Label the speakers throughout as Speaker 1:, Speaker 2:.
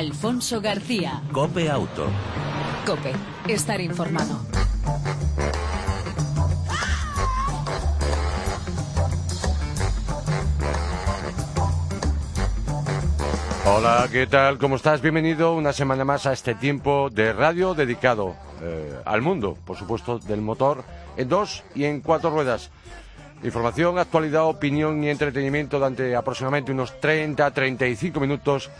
Speaker 1: Alfonso García.
Speaker 2: Cope Auto.
Speaker 1: Cope, estar informado.
Speaker 3: Hola, ¿qué tal? ¿Cómo estás? Bienvenido una semana más a este tiempo de radio dedicado eh, al mundo, por supuesto, del motor en dos y en cuatro ruedas. Información, actualidad, opinión y entretenimiento durante aproximadamente unos 30-35 minutos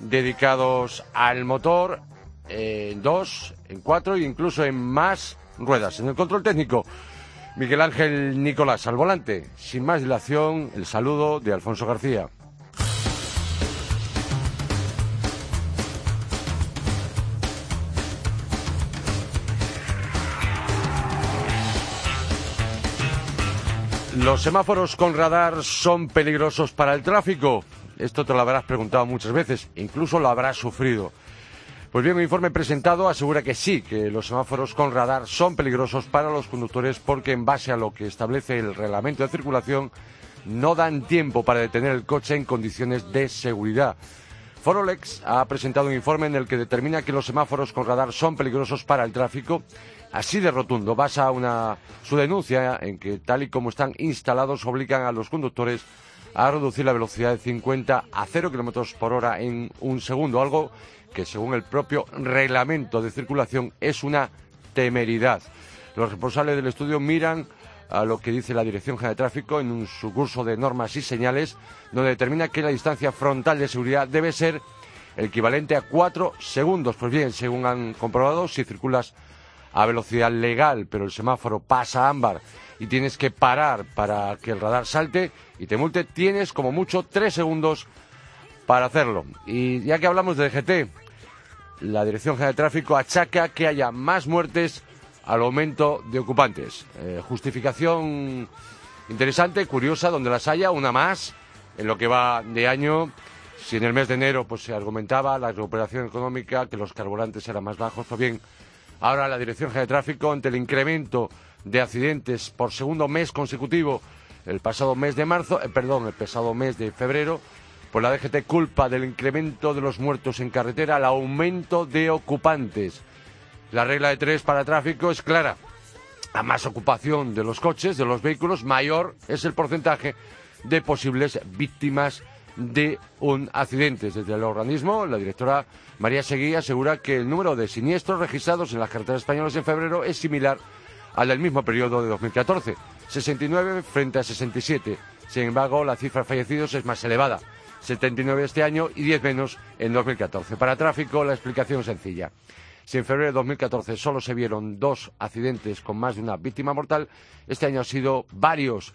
Speaker 3: dedicados al motor en dos, en cuatro e incluso en más ruedas. En el control técnico, Miguel Ángel Nicolás al volante. Sin más dilación, el saludo de Alfonso García. ¿Los semáforos con radar son peligrosos para el tráfico? Esto te lo habrás preguntado muchas veces, incluso lo habrás sufrido. Pues bien, un informe presentado asegura que sí, que los semáforos con radar son peligrosos para los conductores porque en base a lo que establece el reglamento de circulación no dan tiempo para detener el coche en condiciones de seguridad. Forolex ha presentado un informe en el que determina que los semáforos con radar son peligrosos para el tráfico así de rotundo. Basa una, su denuncia en que, tal y como están instalados, obligan a los conductores a reducir la velocidad de 50 a 0 kilómetros por hora en un segundo, algo que, según el propio reglamento de circulación, es una temeridad. Los responsables del estudio miran a lo que dice la Dirección General de Tráfico en un, curso de normas y señales, donde determina que la distancia frontal de seguridad debe ser equivalente a 4 segundos. Pues bien, según han comprobado, si circulas a velocidad legal, pero el semáforo pasa ámbar y tienes que parar para que el radar salte y te multe, tienes como mucho tres segundos para hacerlo. Y ya que hablamos de DGT, la Dirección General de Tráfico achaca que haya más muertes al aumento de ocupantes. Eh, justificación interesante, curiosa, donde las haya, una más en lo que va de año. Si en el mes de enero pues se argumentaba la recuperación económica, que los carburantes eran más bajos, pues bien, Ahora la Dirección General de Tráfico, ante el incremento de accidentes por segundo mes consecutivo, el pasado mes de marzo, eh, perdón, el pasado mes de febrero, pues la DGT culpa del incremento de los muertos en carretera al aumento de ocupantes. La regla de tres para tráfico es clara. A más ocupación de los coches, de los vehículos, mayor es el porcentaje de posibles víctimas de un accidente. Desde el organismo, la directora María Seguí asegura que el número de siniestros registrados en las carreteras españolas en febrero es similar al del mismo periodo de 2014, 69 frente a 67. Sin embargo, la cifra de fallecidos es más elevada, 79 este año y 10 menos en 2014. Para tráfico, la explicación es sencilla. Si en febrero de 2014 solo se vieron dos accidentes con más de una víctima mortal, este año ha sido varios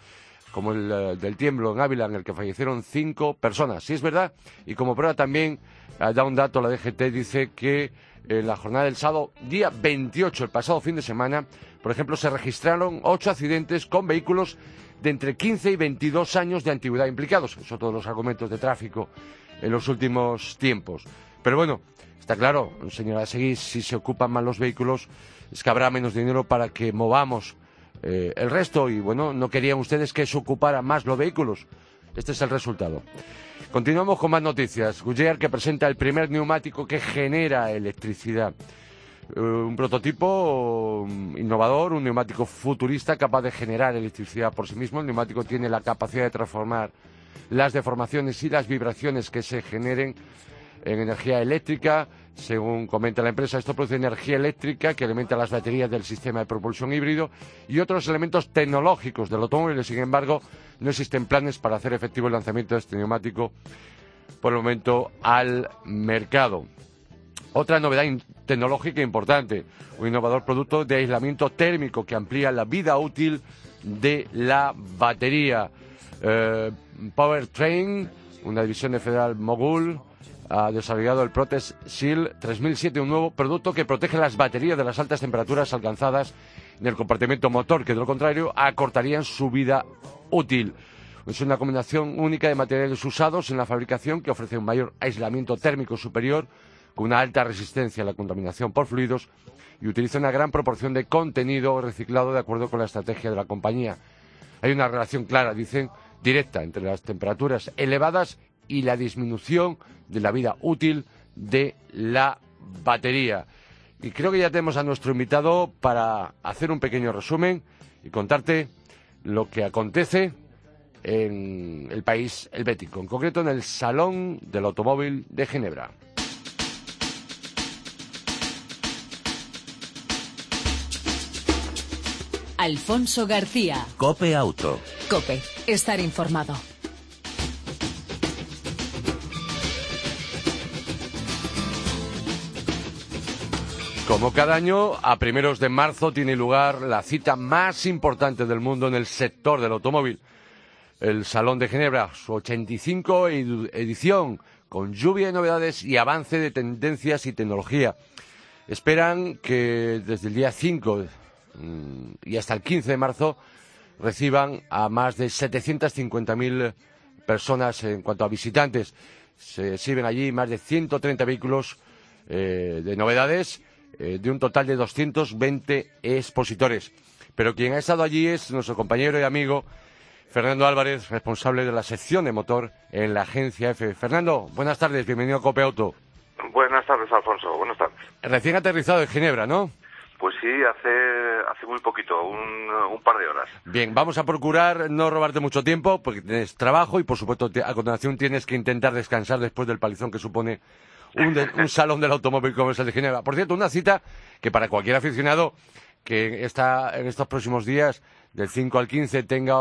Speaker 3: como el eh, del tiemblo en Ávila, en el que fallecieron cinco personas. Sí es verdad, y como prueba también eh, da un dato, la DGT dice que en la jornada del sábado, día 28, el pasado fin de semana, por ejemplo, se registraron ocho accidentes con vehículos de entre 15 y 22 años de antigüedad implicados. Son todos los argumentos de tráfico en los últimos tiempos. Pero bueno, está claro, señora Seguí, si se ocupan mal los vehículos, es que habrá menos dinero para que movamos eh, el resto y bueno, no querían ustedes que se ocupara más los vehículos. Este es el resultado. Continuamos con más noticias. Goodyear que presenta el primer neumático que genera electricidad. Eh, un prototipo mm, innovador, un neumático futurista capaz de generar electricidad por sí mismo. El neumático tiene la capacidad de transformar las deformaciones y las vibraciones que se generen en energía eléctrica. Según comenta la empresa, esto produce energía eléctrica que alimenta las baterías del sistema de propulsión híbrido y otros elementos tecnológicos del automóvil. Sin embargo, no existen planes para hacer efectivo el lanzamiento de este neumático por el momento al mercado. Otra novedad tecnológica importante, un innovador producto de aislamiento térmico que amplía la vida útil de la batería. Eh, Powertrain, una división de Federal Mogul, ha desarrollado el Protest Seal 3007, un nuevo producto que protege las baterías de las altas temperaturas alcanzadas en el compartimento motor, que de lo contrario acortarían su vida útil. Es una combinación única de materiales usados en la fabricación que ofrece un mayor aislamiento térmico superior, con una alta resistencia a la contaminación por fluidos y utiliza una gran proporción de contenido reciclado de acuerdo con la estrategia de la compañía. Hay una relación clara, dicen, directa entre las temperaturas elevadas y la disminución de la vida útil de la batería. Y creo que ya tenemos a nuestro invitado para hacer un pequeño resumen y contarte lo que acontece en el país helvético, en concreto en el Salón del Automóvil de Ginebra.
Speaker 1: Alfonso García.
Speaker 2: Cope Auto.
Speaker 1: Cope, estar informado.
Speaker 3: Como cada año, a primeros de marzo tiene lugar la cita más importante del mundo en el sector del automóvil. El Salón de Ginebra, su 85 edición, con lluvia de novedades y avance de tendencias y tecnología. Esperan que desde el día 5 mm, y hasta el 15 de marzo reciban a más de 750.000 personas en cuanto a visitantes. Se exhiben allí más de 130 vehículos eh, de novedades eh, de un total de 220 expositores. Pero quien ha estado allí es nuestro compañero y amigo Fernando Álvarez, responsable de la sección de motor en la agencia F. Fernando, buenas tardes, bienvenido a Cope Auto.
Speaker 4: Buenas tardes, Alfonso, buenas tardes.
Speaker 3: Recién aterrizado en Ginebra, ¿no?
Speaker 4: Pues sí, hace, hace muy poquito, un, un, par de horas.
Speaker 3: Bien, vamos a procurar no robarte mucho tiempo, porque tienes trabajo y, por supuesto, a continuación tienes que intentar descansar después del palizón que supone un, salón del automóvil como es el de Ginebra. Por cierto, una cita que para cualquier aficionado que está en estos próximos días, del 5 al 15, tenga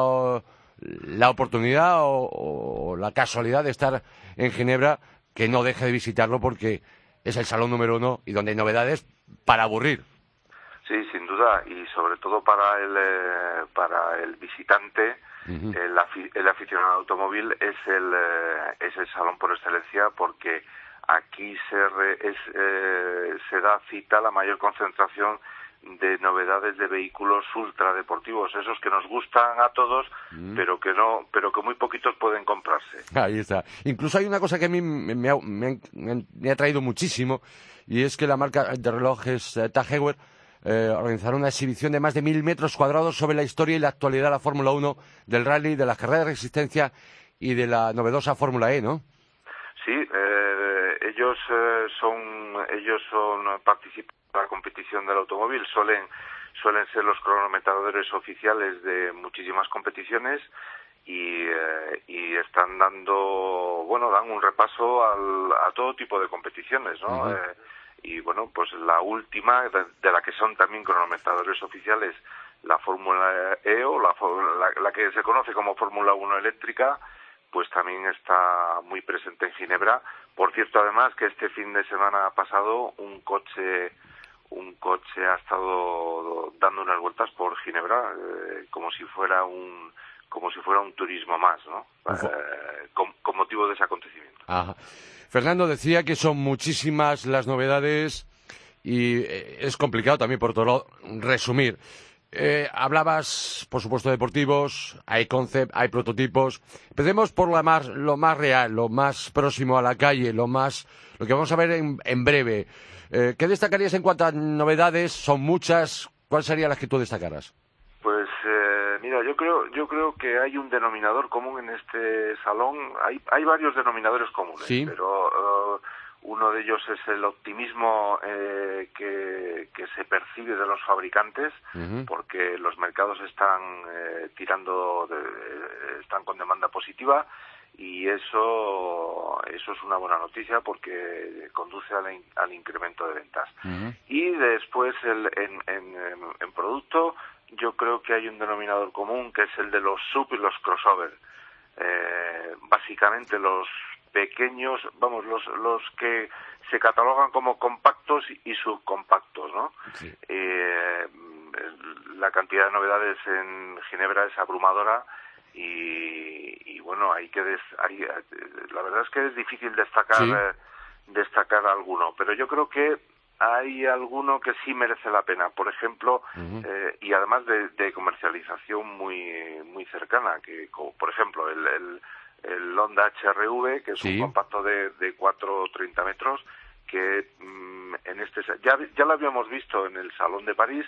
Speaker 3: la oportunidad o, la casualidad de estar en Ginebra, que no deje de visitarlo porque es el salón número uno y donde hay novedades para aburrir.
Speaker 4: Sí, sin duda, y sobre todo para el, eh, para el visitante, el, aficionado automóvil es el, eh, es el salón por excelencia porque aquí se, eh, se da cita la mayor concentración de novedades de vehículos ultradeportivos, esos que nos gustan a todos, mm. pero que no, pero que muy poquitos pueden comprarse.
Speaker 3: Ahí está. Incluso hay una cosa que a mí me, ha, traído muchísimo y es que la marca de relojes eh, Tag Heuer eh, organizaron una exhibición de más de mil metros cuadrados sobre la historia y la actualidad de la Fórmula 1, del rally, de las carreras de resistencia y de la novedosa Fórmula E, ¿no?
Speaker 4: Sí, eh, ellos eh, son ellos son participan en la competición del automóvil, suelen suelen ser los cronometradores oficiales de muchísimas competiciones y, eh, y están dando bueno dan un repaso al, a todo tipo de competiciones, ¿no? eh, y bueno pues la última de, la que son también cronometradores oficiales la Fórmula E o la, la, la que se conoce como Fórmula 1 eléctrica pues también está muy presente en Ginebra. Por cierto, además que este fin de semana pasado un coche un coche ha estado dando unas vueltas por Ginebra eh, como si fuera un como si fuera un turismo más, ¿no? Eh, con, motivo de ese acontecimiento.
Speaker 3: Fernando decía que son muchísimas las novedades y eh, es complicado también por todo resumir. Eh, hablabas, por supuesto, de deportivos, hay concept, hay prototipos. Empecemos por lo más, lo más real, lo más próximo a la calle, lo más, lo que vamos a ver en, en breve. Eh, ¿Qué destacarías en cuanto a novedades? Son muchas. ¿Cuáles serían las que tú destacaras?
Speaker 4: Pues eh, mira, yo creo, yo creo que hay un denominador común en este salón. Hay, hay varios denominadores comunes, ¿Sí? pero uno de ellos es el optimismo eh, que, que, se percibe de los fabricantes, porque los mercados están eh, tirando, de, están con demanda positiva y eso eso es una buena noticia porque conduce al, al incremento de ventas. Y después el, en, en, en producto yo creo que hay un denominador común que es el de los sub y los crossover. Eh, básicamente los pequeños, vamos, los, los que se catalogan como compactos y subcompactos, ¿no? Eh, la cantidad de novedades en Ginebra es abrumadora y, bueno, hay que la verdad es que es difícil destacar eh, destacar alguno, pero yo creo que hay alguno que sí merece la pena, por ejemplo, eh, y además de, de, comercialización muy muy cercana, que por ejemplo el, el el Honda HRV, que es un compacto de, de 4,30 metros, que mm, en este ya, ya lo habíamos visto en el Salón de París,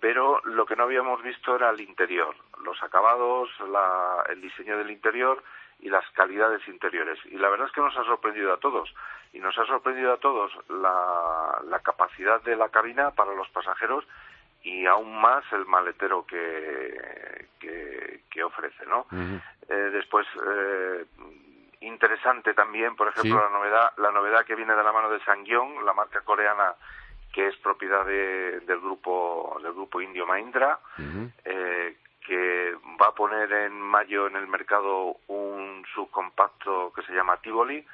Speaker 4: pero lo que no habíamos visto era el interior, los acabados, la, el diseño del interior y las calidades interiores. Y la verdad es que nos ha sorprendido a todos. Y nos ha sorprendido a todos la, la capacidad de la cabina para los pasajeros y aún más el maletero que, que, ofrece, ¿no? eh, después, eh, interesante también, por ejemplo, la novedad la novedad que viene de la mano de Sangyong, la marca coreana que es propiedad de, del grupo del grupo indio Mahindra, eh, que va a poner en mayo en el mercado un subcompacto que se llama Tivoli.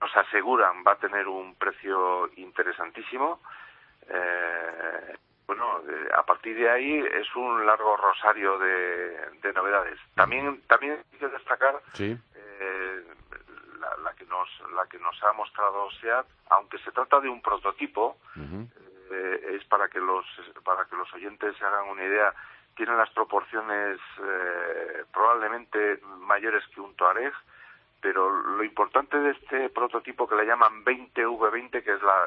Speaker 4: Nos aseguran va a tener un precio interesantísimo. Eh, bueno, eh, a partir de ahí es un largo rosario de, novedades. También también hay que destacar eh, la, que nos la que nos ha mostrado SEAT, aunque se trata de un prototipo, eh, es para que los para que los oyentes se hagan una idea. Tiene las proporciones probablemente mayores que un Touareg, pero lo importante de este prototipo que le llaman 20V20, que es la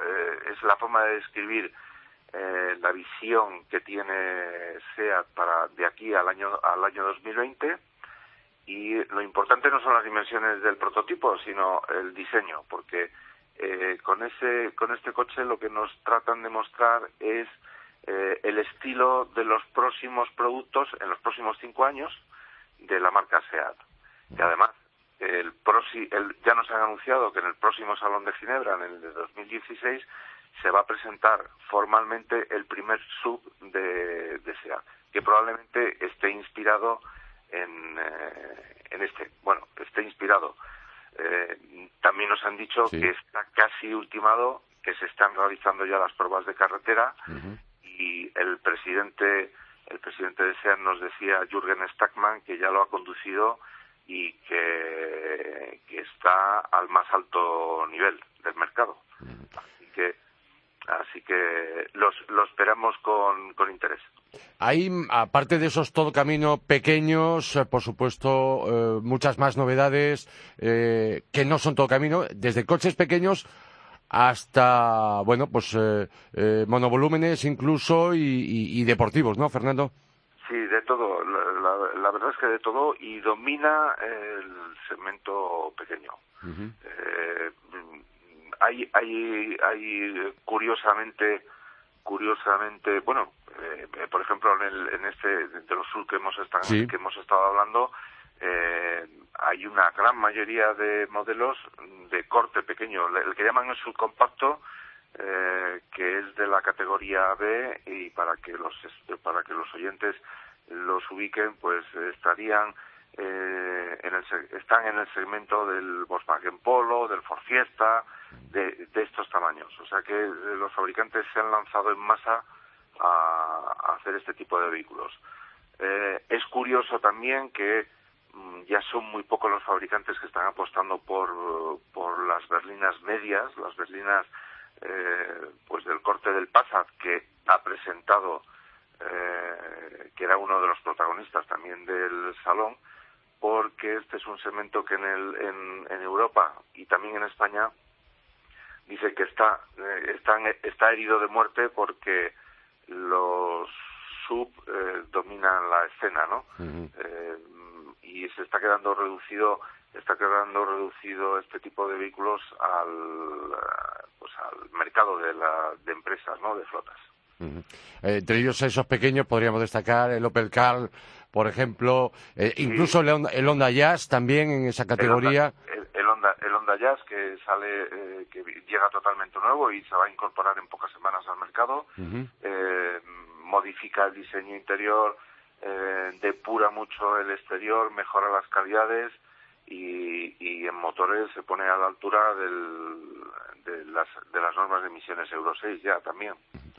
Speaker 4: es la forma de describir eh, la visión que tiene SEAT para de aquí al año al año 2020 y lo importante no son las dimensiones del prototipo sino el diseño porque eh, con ese con este coche lo que nos tratan de mostrar es eh, el estilo de los próximos productos en los próximos cinco años de la marca SEAT. Y además el, el ya nos han anunciado que en el próximo salón de Ginebra en el de 2016 se va a presentar formalmente el primer sub de, de que probablemente esté inspirado en, eh, en este. Bueno, esté inspirado. Eh, también nos han dicho que está casi ultimado, que se están realizando ya las pruebas de carretera y el presidente el presidente de SEA nos decía Jürgen Stackman que ya lo ha conducido y que, que está al más alto nivel del mercado. Que los, lo esperamos con, con interés.
Speaker 3: Hay, aparte de esos todo camino pequeños, eh, por supuesto, eh, muchas más novedades eh, que no son todo camino, desde coches pequeños hasta, bueno, pues monovolúmenes incluso y, deportivos, ¿no, Fernando?
Speaker 4: Sí, de todo. La, verdad es que de todo y domina el segmento pequeño hay, hay, hay curiosamente, curiosamente, bueno, eh, por ejemplo, en, el, en este, de los sur que hemos estado, que hemos estado hablando, eh, hay una gran mayoría de modelos de corte pequeño, el que llaman el subcompacto, eh, que es de la categoría B y para que los para que los oyentes los ubiquen, pues estarían eh, en el, están en el segmento del Volkswagen Polo, del Ford Fiesta, de, estos tamaños. O sea que eh, los fabricantes se han lanzado en masa a, hacer este tipo de vehículos. Eh, es curioso también que mm, ya son muy pocos los fabricantes que están apostando por, por las berlinas medias, las berlinas pues del corte del Passat que ha presentado, que era uno de los protagonistas también del salón, porque este es un segmento que en, el, en, Europa y también en España dice que está, eh, está, herido de muerte porque los sub eh, dominan la escena, ¿no? Eh, y se está quedando reducido está quedando reducido este tipo de vehículos al pues al mercado de, la, de empresas, ¿no? De flotas.
Speaker 3: Entre ellos esos pequeños podríamos destacar el Opel Car por ejemplo, eh, incluso el, Honda, Jazz también en esa categoría.
Speaker 4: El, Honda, el Honda Jazz que sale, eh, que llega totalmente nuevo y se va a incorporar en pocas semanas al mercado, eh, modifica el diseño interior, depura mucho el exterior, mejora las calidades y, y en motores se pone a la altura del, de, las, de las normas de emisiones Euro 6 ya también.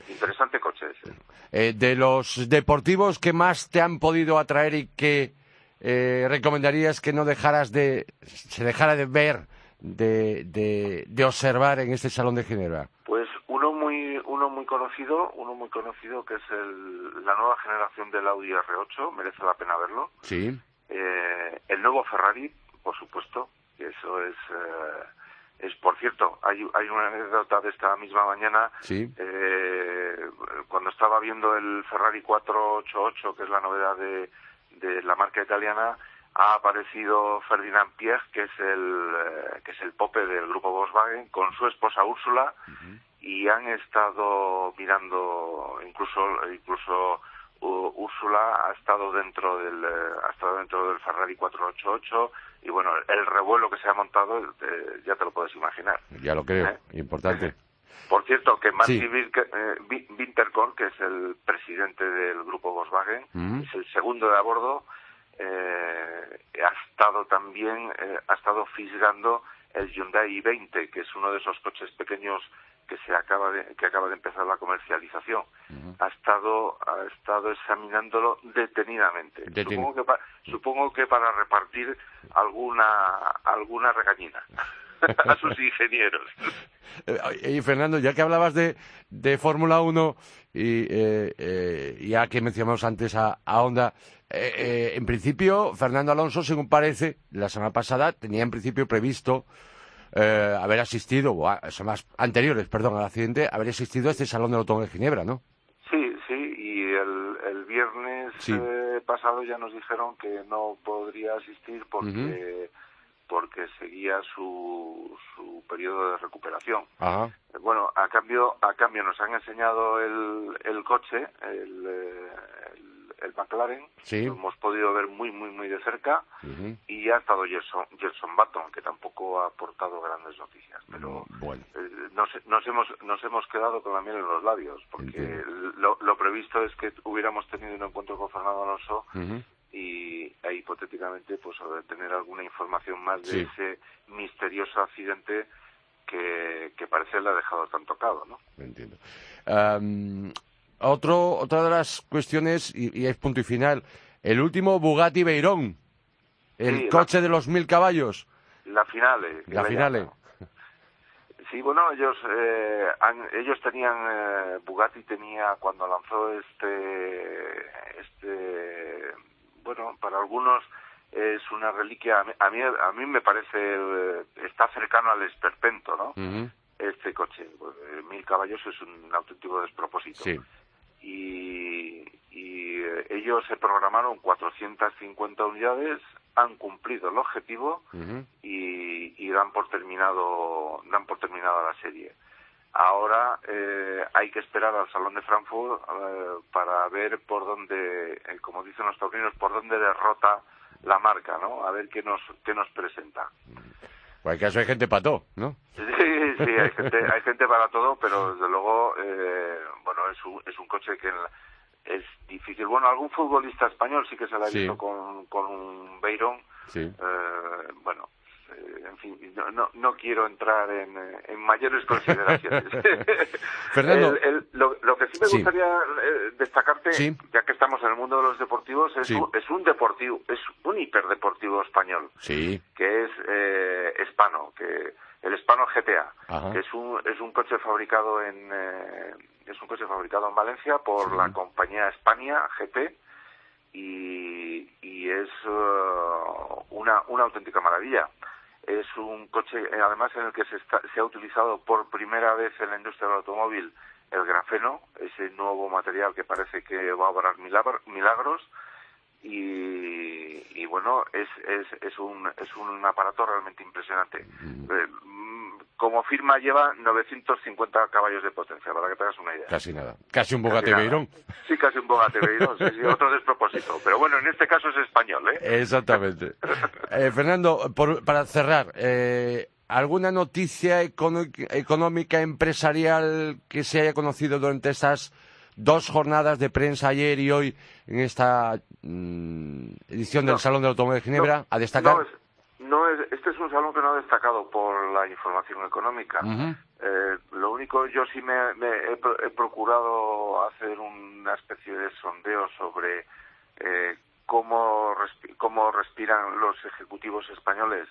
Speaker 4: Interesante coche ese.
Speaker 3: Eh, de los deportivos que más te han podido atraer y que eh, recomendarías que no dejaras de, se dejara de ver, de, de, observar en este Salón de Ginebra?
Speaker 4: Pues uno muy, uno muy conocido, uno muy conocido que es el, la nueva generación del Audi R8, merece la pena verlo.
Speaker 3: Sí.
Speaker 4: Eh, el nuevo Ferrari, por supuesto, que eso es es por cierto hay, hay una anécdota de esta misma mañana eh, cuando estaba viendo el Ferrari 488 que es la novedad de, de la marca italiana ha aparecido Ferdinand Piech, que es el eh, que es el pope del grupo Volkswagen, con su esposa Úrsula y han estado mirando incluso incluso Úrsula ha estado dentro del eh, ha estado dentro del Ferrari 488 y bueno el revuelo que se ha montado eh, ya te lo puedes imaginar.
Speaker 3: Ya lo creo importante.
Speaker 4: Por cierto que Martin Winterkorn que es el presidente del grupo Volkswagen es el segundo de a bordo eh, ha estado también, eh, ha estado fisgando el Hyundai i20, que es uno de esos coches pequeños que se acaba de, que acaba de empezar la comercialización. Ha estado, ha estado examinándolo detenidamente. Supongo, que supongo que para repartir alguna, alguna regañina. a sus ingenieros.
Speaker 3: Eh, y Fernando, ya que hablabas de, de Fórmula 1 y eh, eh, ya que mencionamos antes a, a Honda, en principio Fernando Alonso, según parece, la semana pasada tenía en principio previsto haber asistido, o a, semanas anteriores, perdón, al accidente, haber asistido a este Salón del Automóvil de Ginebra, ¿no?
Speaker 4: Sí, sí, y el, el viernes pasado ya nos dijeron que no podría asistir porque porque seguía su, su periodo de recuperación. Bueno, a cambio, a cambio nos han enseñado el, el coche, el, el, McLaren, lo hemos podido ver muy, muy, muy de cerca, y ha estado Gerson, Gerson Button, que tampoco ha aportado grandes noticias, pero mm, bueno. Eh, nos, nos, hemos, nos hemos quedado con la miel en los labios, porque lo, lo, previsto es que hubiéramos tenido un encuentro con Fernando Alonso y e hipotéticamente pues tener alguna información más de ese misterioso accidente que, que parece le ha dejado tan tocado, ¿no?
Speaker 3: Entiendo. Otro, otra de las cuestiones, y, es punto y final, el último Bugatti Veyron, el coche de los mil caballos.
Speaker 4: La finale.
Speaker 3: La finale.
Speaker 4: Sí, bueno, ellos eh, ellos tenían eh, Bugatti tenía cuando lanzó este este bueno, para algunos es una reliquia, a mí, a mí me parece, eh, está cercano al esperpento, ¿no? Este coche, pues, eh, mil caballos es un auténtico despropósito. Y, y eh, ellos se programaron 450 unidades, han cumplido el objetivo y, y dan por terminado, dan por terminada la serie. Ahora eh, hay que esperar al Salón de Frankfurt eh, para ver por dónde, eh, como dicen los taurinos, por dónde derrota la marca, ¿no? A ver qué nos, qué nos presenta.
Speaker 3: Pues caso hay gente para todo, ¿no?
Speaker 4: Sí, sí, hay gente, hay gente para todo, pero desde luego, bueno, es un, es un coche que es difícil. Bueno, algún futbolista español sí que se la ha visto con, con un Beirón. Sí. bueno, eh, en fin, no, no, quiero entrar en, en mayores consideraciones.
Speaker 3: Fernando.
Speaker 4: lo, que sí me gustaría eh, destacarte, ya que estamos en el mundo de los deportivos, es, un, es un deportivo, es un hiperdeportivo español, que es eh, Hispano, que el Hispano GTA, que es un, es un coche fabricado en eh, es un coche fabricado en Valencia por la compañía España GT y, y es una, una auténtica maravilla. Es un coche, eh, además, en el que se, se ha utilizado por primera vez en la industria del automóvil el grafeno, ese nuevo material que parece que va a obrar milagros. Y, y bueno, es, es, es, un, es un aparato realmente impresionante. Como firma lleva 950 caballos de potencia, para que te hagas una idea.
Speaker 3: Casi nada. Casi un Bugatti Veyron.
Speaker 4: Sí, casi un Bugatti Veyron, sí, otro despropósito. Pero bueno, en este caso es español, ¿eh?
Speaker 3: Exactamente. Eh, Fernando, para cerrar, eh, ¿alguna noticia económica, empresarial que se haya conocido durante estas dos jornadas de prensa ayer y hoy en esta mm, edición del Salón del Automóvil de Ginebra a destacar?
Speaker 4: no es, este es un salón que no ha destacado por la información económica. eh, lo único, yo sí me, he, procurado hacer una especie de sondeo sobre eh, cómo, cómo respiran los ejecutivos españoles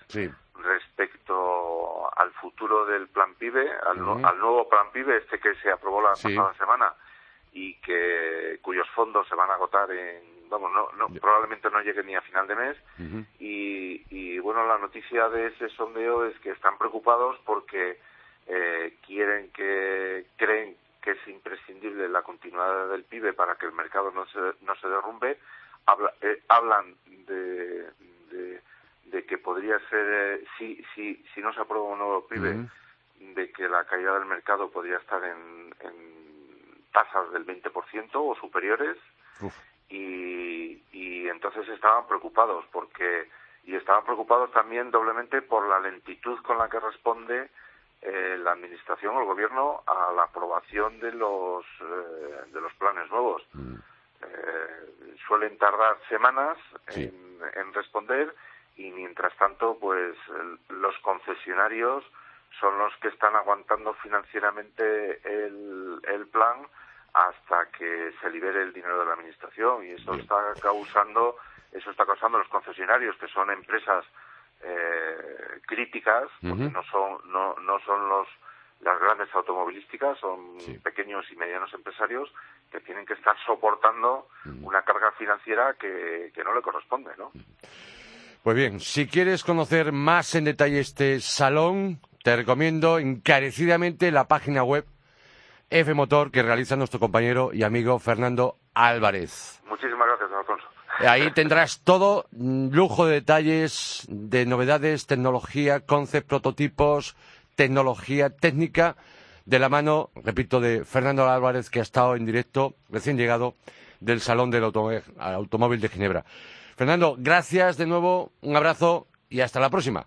Speaker 4: respecto al futuro del plan PIBE, al, nuevo plan PIBE, este que se aprobó la pasada semana y que cuyos fondos se van a agotar en vamos, no, no, probablemente no llegue ni a final de mes. y, y, bueno, la noticia de ese sondeo es que están preocupados porque eh, quieren que, creen que es imprescindible la continuidad del PIB para que el mercado no se, no se derrumbe. Habla, eh, hablan de, de, que podría ser, eh, si, si, si no se aprueba un nuevo PIB, de que la caída del mercado podría estar en, en tasas del 20% o superiores. Y, y entonces estaban preocupados porque y estaban preocupados también doblemente por la lentitud con la que responde eh, la administración o el gobierno a la aprobación de los eh, de los planes nuevos mm. eh, suelen tardar semanas en, en, responder y mientras tanto pues los concesionarios son los que están aguantando financieramente el, el plan hasta que se libere el dinero de la administración y eso está causando eso está causando los concesionarios que son empresas eh, críticas porque no son no, no son los las grandes automovilísticas son pequeños y medianos empresarios que tienen que estar soportando una carga financiera que, que no le corresponde no
Speaker 3: pues bien si quieres conocer más en detalle este salón te recomiendo encarecidamente la página web F Motor que realiza nuestro compañero y amigo Fernando Álvarez.
Speaker 4: Muchísimas gracias, Alfonso.
Speaker 3: Ahí tendrás todo, mm, lujo de detalles, de novedades, tecnología, concept, prototipos, tecnología técnica, de la mano, repito, de Fernando Álvarez, que ha estado en directo, recién llegado, del Salón del Automóvil de Ginebra. Fernando, gracias de nuevo, un abrazo y hasta la próxima.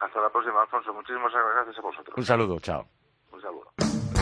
Speaker 4: Hasta la próxima, Alfonso. Muchísimas gracias a vosotros.
Speaker 3: Un saludo, chao.
Speaker 4: Un saludo.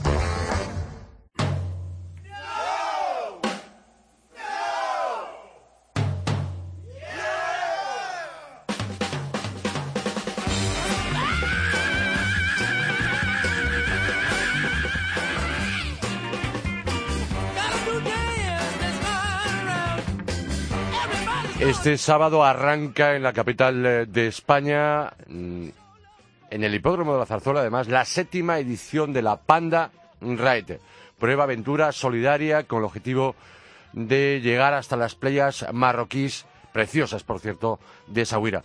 Speaker 3: Este sábado arranca en la capital eh, de España, mm, en el hipódromo de la Zarzuela, además, la séptima edición de la Panda Ride, prueba aventura solidaria con el objetivo de llegar hasta las playas marroquíes, preciosas, por cierto, de Sahuira.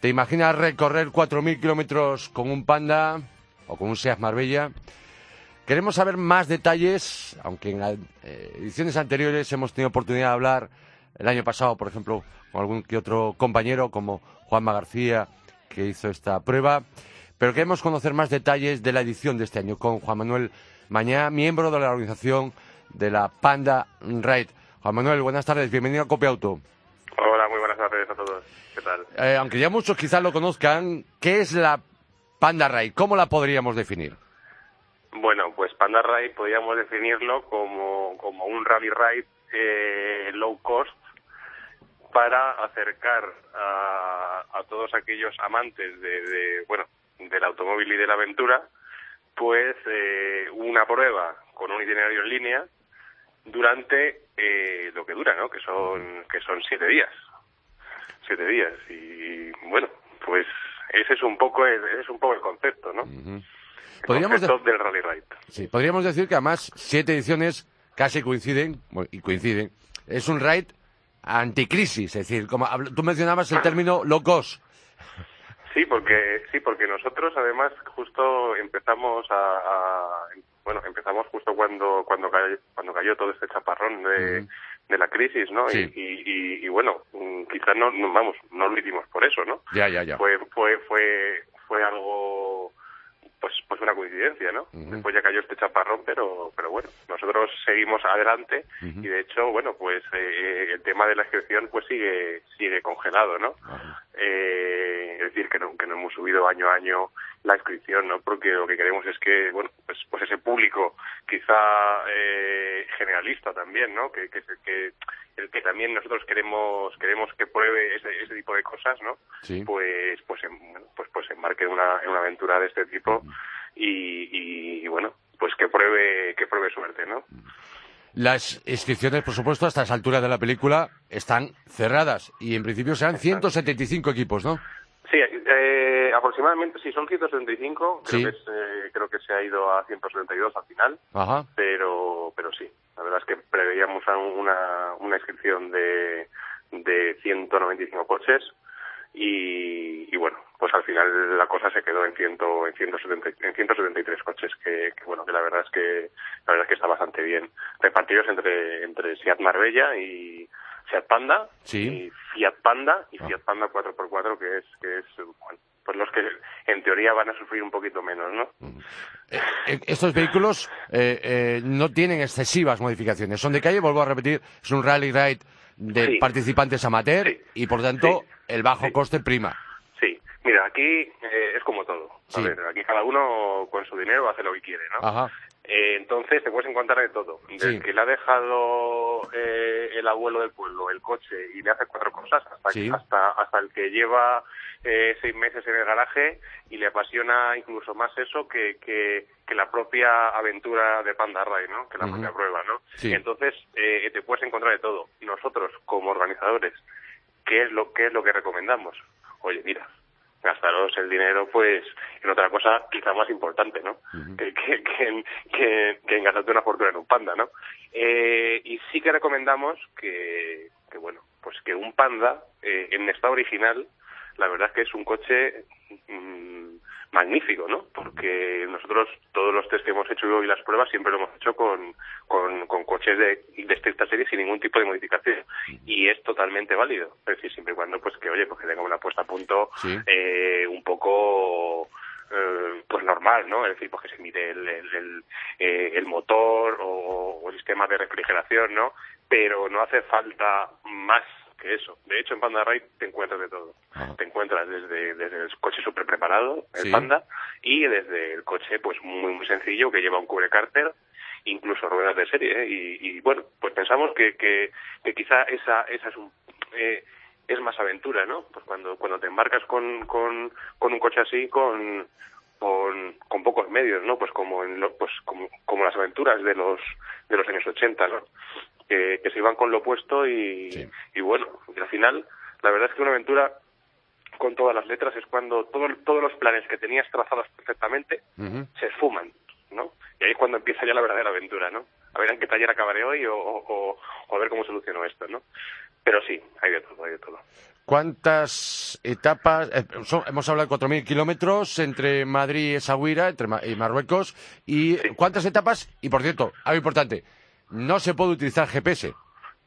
Speaker 3: ¿Te imaginas recorrer 4.000 kilómetros con un Panda o con un Seat Marbella? Queremos saber más detalles, aunque en eh, ediciones anteriores hemos tenido oportunidad de hablar el año pasado, por ejemplo, con algún que otro compañero como Juanma García, que hizo esta prueba. Pero queremos conocer más detalles de la edición de este año con Juan Manuel Mañá, miembro de la organización de la Panda Ride. Juan Manuel, buenas tardes, bienvenido a Copia Auto.
Speaker 5: Hola, muy buenas tardes a todos. ¿Qué tal?
Speaker 3: Eh, aunque ya muchos quizás lo conozcan, ¿qué es la Panda Ride? ¿Cómo la podríamos definir?
Speaker 5: Bueno, pues Panda Ride podríamos definirlo como, como un rally ride eh, low cost para acercar a, a todos aquellos amantes de, bueno del automóvil y de la aventura pues eh, una prueba con un itinerario en línea durante eh, lo que dura no que son que son siete días. Siete días. Y bueno pues ese es un poco el, ese es un poco el concepto no
Speaker 3: podríamos
Speaker 5: concepto del rally ride.
Speaker 3: Sí podríamos decir que además siete ediciones casi coinciden y coinciden. Es un ride anticrisis, es decir, como tú mencionabas el término locos.
Speaker 5: Sí, porque sí, porque nosotros además justo empezamos a, bueno, empezamos justo cuando cuando cayó, cuando cayó todo este chaparrón de, de la crisis, ¿no? Y, y, y, bueno, mm, quizás no, vamos, no lo hicimos por eso, ¿no?
Speaker 3: Ya, ya, ya.
Speaker 5: Fue fue fue fue algo pues pues una coincidencia, ¿no? Después ya cayó este chaparrón, pero pero bueno, nosotros seguimos adelante y de hecho, bueno, pues eh, el tema de la inscripción pues sigue sigue congelado, ¿no? Eh, es decir, que no, que no hemos subido año a año la inscripción, ¿no? Porque lo que queremos es que, bueno, pues, pues ese público quizá eh, generalista también, ¿no? Que, que, que el que también nosotros queremos queremos que pruebe ese, ese tipo de cosas, ¿no? Pues pues en, pues pues embarque en una, en una aventura de este tipo y, y, bueno, pues que pruebe que pruebe suerte, ¿no?
Speaker 3: Las inscripciones, por supuesto, a estas alturas de la película están cerradas y en principio serán 175 equipos, ¿no?
Speaker 5: Sí, eh, aproximadamente, sí, son 175. Creo, que eh, creo que se ha ido a 172 al final.
Speaker 3: Ajá.
Speaker 5: Pero, pero sí, la verdad es que preveíamos una, una inscripción de, de 195 coches y, y bueno, pues al final la cosa se quedó en ciento, en 170, en 173 coches que, que, bueno que la verdad es que la verdad es que está bastante bien repartidos entre entre Seat Marbella y Fiat Panda y Fiat Panda y ah. Fiat Panda 4x4 que es que es bueno, pues los que en teoría van a sufrir un poquito menos, ¿no?
Speaker 3: Eh, eh, estos vehículos eh, no tienen excesivas modificaciones, son de calle, vuelvo a repetir, es un rally ride de participantes amateur y por tanto el bajo coste prima.
Speaker 5: Sí, mira, aquí es como todo. A ver, aquí cada uno con su dinero hace lo que quiere, ¿no? Ajá. Eh, entonces te puedes encontrar de todo. Desde que le ha dejado eh, el abuelo del pueblo el coche y le hace cuatro cosas, hasta, hasta, hasta el que lleva eh, seis meses en el garaje y le apasiona incluso más eso que, que, la propia aventura de Panda Ride, ¿no? Que la propia prueba, ¿no? Entonces te puedes encontrar de todo. Nosotros, como organizadores, ¿qué es lo, qué es lo que recomendamos? Oye, mira, gastaros el dinero pues en otra cosa quizá más importante, ¿no? que, que, que, que, en gastarte una fortuna en un panda, ¿no? Eh, y sí que recomendamos que, que bueno, pues que un panda eh, en estado original, la verdad es que es un coche mm, magnífico, ¿no? Porque nosotros todos los test que hemos hecho y las pruebas siempre lo hemos hecho con, con, con coches de, de estricta serie sin ningún tipo de modificación y es totalmente válido. Es decir, siempre y cuando pues que oye, pues que tenga una puesta a punto eh, un poco eh, pues normal, ¿no? Es decir, pues que se mide el, el, eh, el motor o, o, el sistema de refrigeración, ¿no? Pero no hace falta más que eso. De hecho, en Panda Ride te encuentras de todo. Te encuentras desde, desde el coche súper preparado, el Panda, y desde el coche pues muy muy sencillo que lleva un cubre cárter, incluso ruedas de serie. ¿eh? Y, y, bueno, pues pensamos que, que, que quizá esa, esa es un... Eh, es más aventura, ¿no? Pues cuando, cuando te embarcas con, con, con un coche así, con, con, con pocos medios, ¿no? Pues como en lo, pues como, como las aventuras de los de los años 80, ¿no? Que, se iban con lo opuesto y, y bueno, al final la verdad es que una aventura con todas las letras es cuando todos los planes que tenías trazados perfectamente se esfuman, ¿no? Y ahí es cuando empieza ya la verdadera aventura, ¿no? A ver en qué taller acabaré hoy o, o, a ver cómo soluciono esto, ¿no? Pero sí, hay de todo, hay de todo.
Speaker 3: ¿Cuántas etapas? Eh, hemos hablado de 4.000 kilómetros entre Madrid y Essaouira, entre y Marruecos. ¿Y cuántas etapas? Y por cierto, algo importante, no se puede utilizar GPS.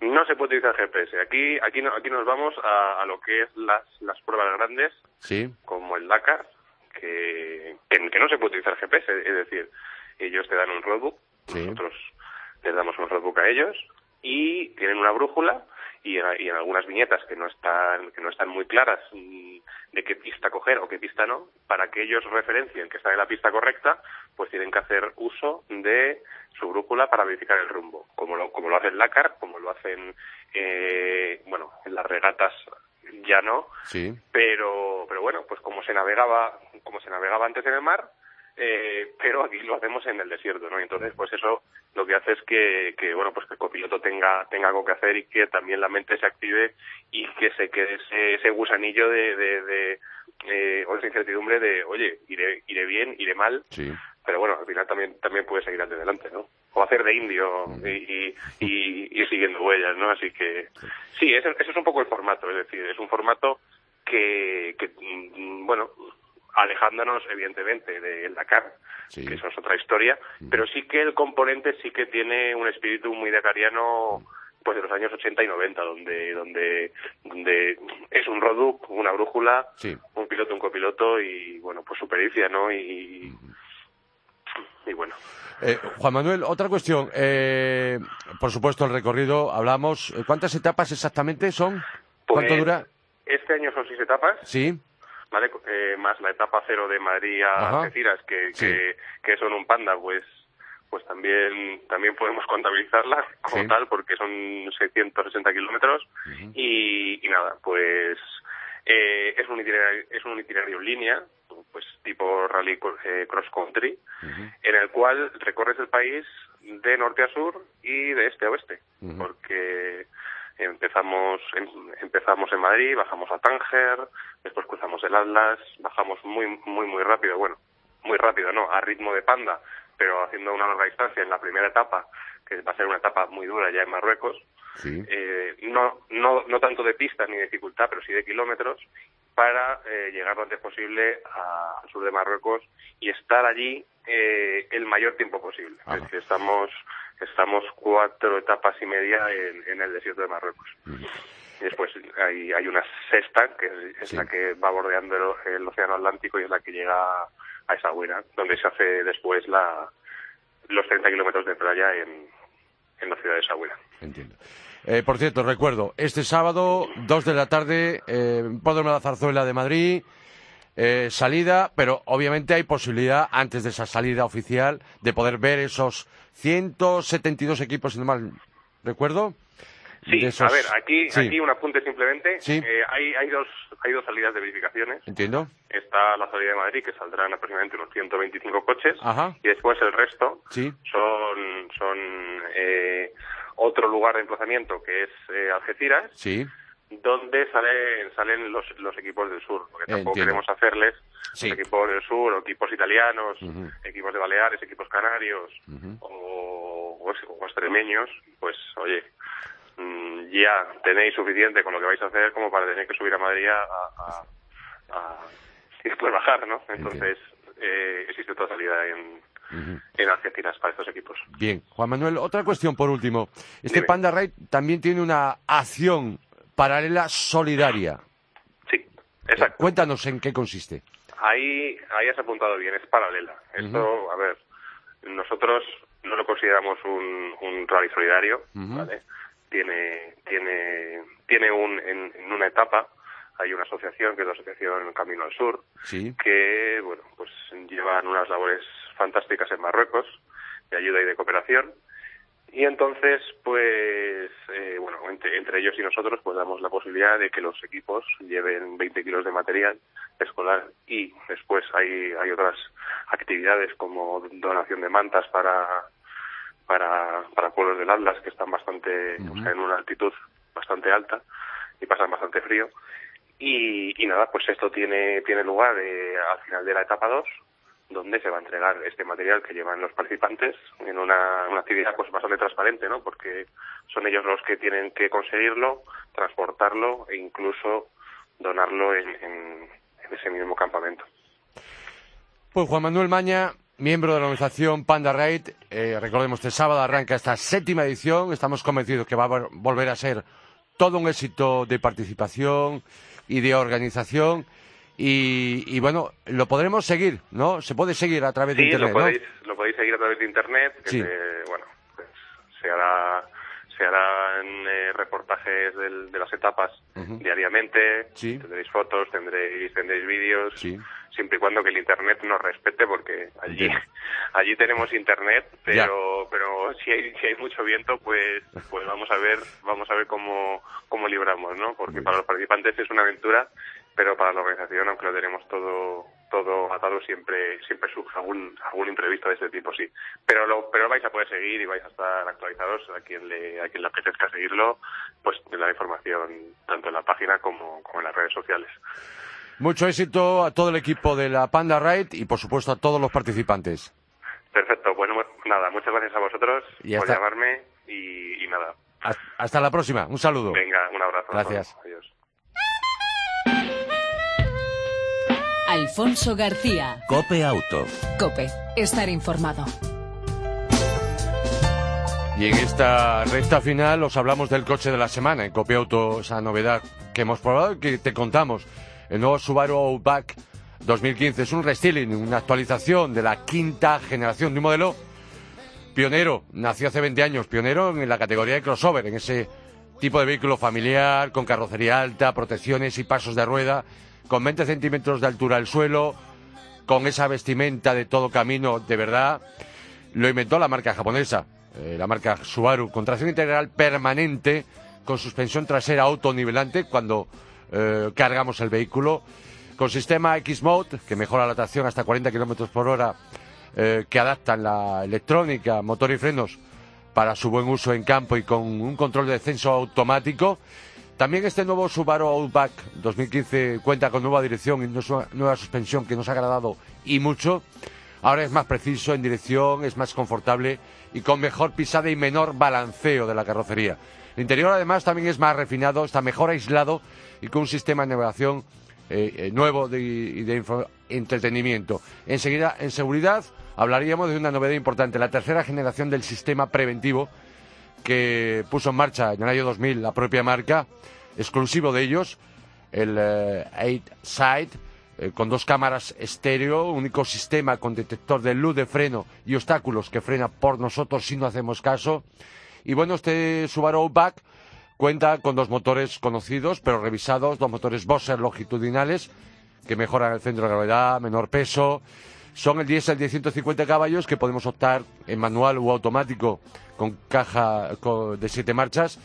Speaker 5: No se puede utilizar GPS. Aquí, aquí, aquí nos vamos a, lo que es las, las pruebas grandes,
Speaker 3: sí.
Speaker 5: como el Dakar, que, que, no se puede utilizar GPS. Es decir, ellos te dan un roadbook, nosotros les damos un roadbook a ellos y tienen una brújula y, y, en algunas viñetas que no están que no están muy claras de qué pista coger o qué pista no, para que ellos referencien que están en la pista correcta, pues tienen que hacer uso de su brújula para verificar el rumbo, como lo, como lo hace el LACAR, como lo hacen, eh, bueno, en las regatas ya no,
Speaker 3: sí.
Speaker 5: pero, pero bueno, pues como se navegaba, como se navegaba antes en el mar, eh, pero aquí lo hacemos en el desierto, ¿no? Y entonces, pues eso lo que hace es que, que, bueno, pues que el copiloto tenga, tenga algo que hacer y que también la mente se active y que se quede ese, ese gusanillo de, de, de eh, o esa incertidumbre de, oye, iré, iré bien, iré mal,
Speaker 3: sí
Speaker 5: pero bueno, al final también también puede seguir adelante, ¿no? O hacer de indio y, y, y, siguiendo huellas, ¿no? Así que sí, ese, es un poco el formato, es decir, es un formato que, que mm, bueno, alejándonos evidentemente del Dakar, que eso es otra historia, pero sí que el componente sí que tiene un espíritu muy dakariano pues de los años 80 y 90, donde donde donde es un roadbook, una brújula, un piloto, un copiloto y bueno, pues su pericia, ¿no? Y, y bueno.
Speaker 3: Eh, Juan Manuel, otra cuestión. Eh, por supuesto, el recorrido, hablamos. ¿Cuántas etapas exactamente son? ¿Cuánto pues, dura?
Speaker 5: Este año son seis etapas.
Speaker 3: Sí.
Speaker 5: ¿Vale? más la etapa cero de Madrid a Algeciras, que, que, son un panda, pues pues también también podemos contabilizarla como tal, porque son 660 kilómetros. y, y, nada, pues es, un itinerario, es un itinerario en línea, pues tipo rally eh, cross country, en el cual recorres el país de norte a sur y de este a oeste, porque empezamos en, empezamos en Madrid, bajamos a Tánger, después cruzamos el Atlas, bajamos muy muy muy rápido, bueno, muy rápido, no, a ritmo de panda, pero haciendo una larga distancia en la primera etapa, que va a ser una etapa muy dura ya en Marruecos, eh, no, no, no tanto de pista ni de dificultad, pero sí de kilómetros, para eh, llegar lo antes posible al sur de Marruecos y estar allí eh, el mayor tiempo posible. Es decir, estamos, estamos cuatro etapas y media en, el desierto de Marruecos. Y después hay, hay una sexta, que es, la que va bordeando el, Océano Atlántico y es la que llega a esa donde se hace después la, los 30 kilómetros de playa en, en la ciudad de Sahuera.
Speaker 3: Entiendo. Eh, por cierto, recuerdo, este sábado, dos de la tarde, eh, de la Zarzuela de Madrid, eh, salida, pero obviamente hay posibilidad, antes de esa salida oficial, de poder ver esos 172 equipos, si no mal recuerdo.
Speaker 5: Sí, a ver, aquí, aquí un apunte simplemente. Eh, hay, hay, dos, hay dos salidas de verificaciones.
Speaker 3: Entiendo.
Speaker 5: Está la salida de Madrid, que saldrán aproximadamente unos 125 coches. Y después el resto son, son eh, otro lugar de emplazamiento que es eh, Algeciras,
Speaker 3: sí.
Speaker 5: Donde salen, salen los, los equipos del sur, porque tampoco queremos hacerles equipos del sur, equipos italianos, equipos de Baleares, equipos canarios o, o, extremeños, pues oye, mm, ya tenéis suficiente con lo que vais a hacer como para tener que subir a Madrid a, a, y después bajar, ¿no? Entonces, eh, existe otra salida en, en Algeciras para estos equipos.
Speaker 3: Bien, Juan Manuel, otra cuestión por último. Este Panda Raid también tiene una acción paralela solidaria.
Speaker 5: Sí, exacto.
Speaker 3: Cuéntanos en qué consiste.
Speaker 5: Ahí, ahí has apuntado bien, es paralela. Esto, a ver, nosotros no lo consideramos un, un rally solidario, ¿vale? Tiene, tiene, tiene un, en una etapa hay una asociación que es la Asociación Camino al Sur, que bueno, pues llevan unas labores fantásticas en Marruecos de ayuda y de cooperación. Y entonces, pues, eh, bueno, entre, entre, ellos y nosotros, pues damos la posibilidad de que los equipos lleven 20 kilos de material escolar y después hay, hay otras actividades como donación de mantas para, para, para pueblos del Atlas que están bastante, o sea, en una altitud bastante alta y pasan bastante frío. Y, nada, pues esto tiene, tiene lugar eh, al final de la etapa 2, donde se va a entregar este material que llevan los participantes en una, una actividad pues bastante transparente, ¿no? Porque son ellos los que tienen que conseguirlo, transportarlo e incluso donarlo en, ese mismo campamento.
Speaker 3: Pues Juan Manuel Maña, miembro de la organización Panda Raid, eh, recordemos este sábado arranca esta séptima edición, estamos convencidos que va a volver a ser todo un éxito de participación, y de organización. Y, bueno, lo podremos seguir, ¿no? Se puede seguir a través de Internet,
Speaker 5: lo podéis, lo podéis seguir a través de Internet. Que bueno, pues se hará se harán eh, reportajes de las etapas diariamente, tendréis fotos, tendréis tendréis vídeos, siempre y cuando que el internet nos respete, porque allí allí tenemos internet, pero pero si hay si hay mucho viento, pues pues vamos a ver vamos a ver cómo cómo libramos, ¿no? Porque para los participantes es una aventura, pero para la organización, aunque lo tenemos todo todo atado, siempre siempre surge algún algún imprevisto de este tipo, sí. Pero lo pero vais a poder seguir y vais a estar actualizados a quien le a quien le apetezca seguirlo, pues la información tanto en la página como, como en las redes sociales.
Speaker 3: Mucho éxito a todo el equipo de la Panda Ride y por supuesto a todos los participantes.
Speaker 5: Perfecto, bueno, nada, muchas gracias a vosotros por llamarme y nada,
Speaker 3: hasta la próxima. Un saludo.
Speaker 5: Venga, un abrazo.
Speaker 3: Gracias.
Speaker 5: Adiós.
Speaker 1: Alfonso García.
Speaker 2: Cope Auto.
Speaker 1: Cope. Estar informado.
Speaker 3: Y en esta recta final os hablamos del coche de la semana en Cope Auto, esa novedad que hemos probado y que te contamos. El nuevo Subaru Outback 2015 es un restyling, una actualización de la quinta generación de un modelo pionero, nació hace 20 años, pionero en la categoría de crossover, en ese tipo de vehículo familiar, con carrocería alta, protecciones y pasos de rueda, con 20 centímetros de altura al suelo, con esa vestimenta de todo camino, de verdad, lo inventó la marca japonesa, eh, la marca Subaru, con tracción integral permanente, con suspensión trasera autonivelante cuando eh, cargamos el vehículo, con sistema X-Mode, que mejora la tracción hasta 40 kilómetros por hora eh, que adaptan la electrónica, motor y frenos para su buen uso en campo y con un control de descenso automático. También este nuevo Subaru Outback 2015 cuenta con nueva dirección y nueva suspensión que nos ha agradado y mucho. Ahora es más preciso en dirección, es más confortable y con mejor pisada y menor balanceo de la carrocería. El interior además también es más refinado, está mejor aislado y con un sistema de navegación eh, nuevo y de entretenimiento. Enseguida, en seguridad, hablaríamos de una novedad importante, la tercera generación del sistema preventivo que puso en marcha en el año 2000 la propia marca, exclusivo de ellos, el 8 eh, con dos cámaras estéreo, único sistema con detector de luz de freno y obstáculos que frena por nosotros si no hacemos caso. Y bueno, este Subaru Outback cuenta con dos motores conocidos pero revisados, dos motores Boxer longitudinales que mejoran el centro de gravedad, menor peso. Son el diésel de 150 caballos que podemos optar en manual u automático con caja de siete marchas,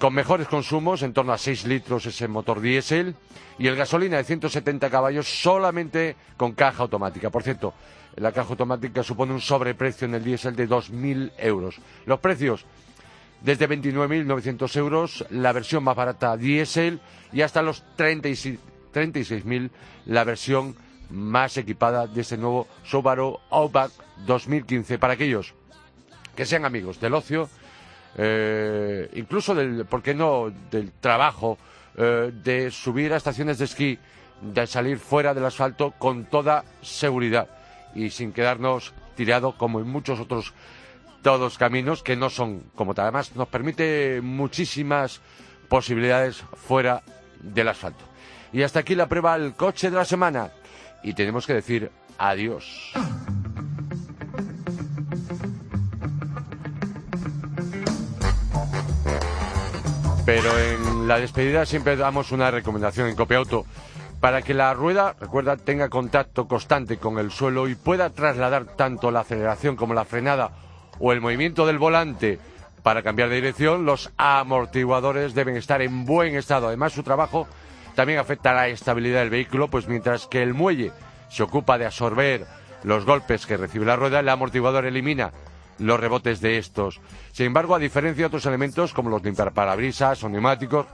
Speaker 3: con mejores consumos, en torno a 6 litros ese motor diésel, y el gasolina de 170 caballos solamente con caja automática. Por cierto, la caja automática supone un sobreprecio en el diésel de 2.000 euros. Los precios desde 29.900 euros, la versión más barata diésel, y hasta los 36.000 la versión más equipada de este nuevo Subaru Outback 2015. Para aquellos que sean amigos del ocio, eh, incluso del, ¿por qué no?, del trabajo, eh, de subir a estaciones de esquí, de salir fuera del asfalto con toda seguridad y sin quedarnos tirados como en muchos otros todos caminos que no son como tal. Además, nos permite muchísimas posibilidades fuera del asfalto. Y hasta aquí la prueba del coche de la semana. Y tenemos que decir adiós. Pero en la despedida siempre damos una recomendación en Copiauto para que la rueda, recuerda, tenga contacto constante con el suelo y pueda trasladar tanto la aceleración como la frenada o el movimiento del volante para cambiar de dirección, los amortiguadores deben estar en buen estado. Además, su trabajo también afecta a la estabilidad del vehículo, pues mientras que el muelle se ocupa de absorber los golpes que recibe la rueda, el amortiguador elimina los rebotes de estos. Sin embargo, a diferencia de otros elementos como los limpiaparabrisas o neumáticos,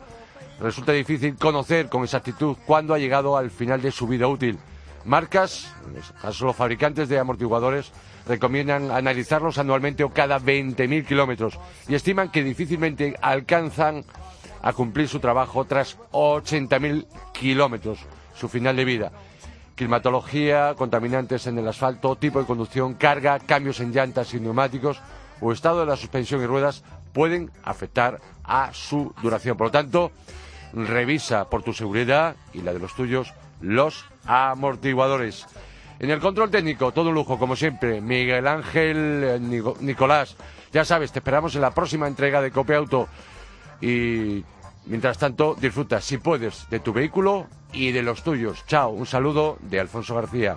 Speaker 3: resulta difícil conocer con exactitud cuándo ha llegado al final de su vida útil. Marcas, en este los fabricantes de amortiguadores, recomiendan analizarlos anualmente o cada 20.000 kilómetros y estiman que difícilmente alcanzan a cumplir su trabajo tras 80.000 kilómetros, su final de vida. Climatología, contaminantes en el asfalto, tipo de conducción, carga, cambios en llantas y neumáticos o estado de la suspensión y ruedas pueden afectar a su duración. Por lo tanto, revisa por tu seguridad y la de los tuyos los amortiguadores. En el control técnico, todo un lujo, como siempre. Miguel Ángel eh, Nicolás. Ya sabes, te esperamos en la próxima entrega de Copia Auto. Y mientras tanto, disfruta, si puedes, de tu vehículo y de los tuyos. Chao, un saludo de Alfonso García.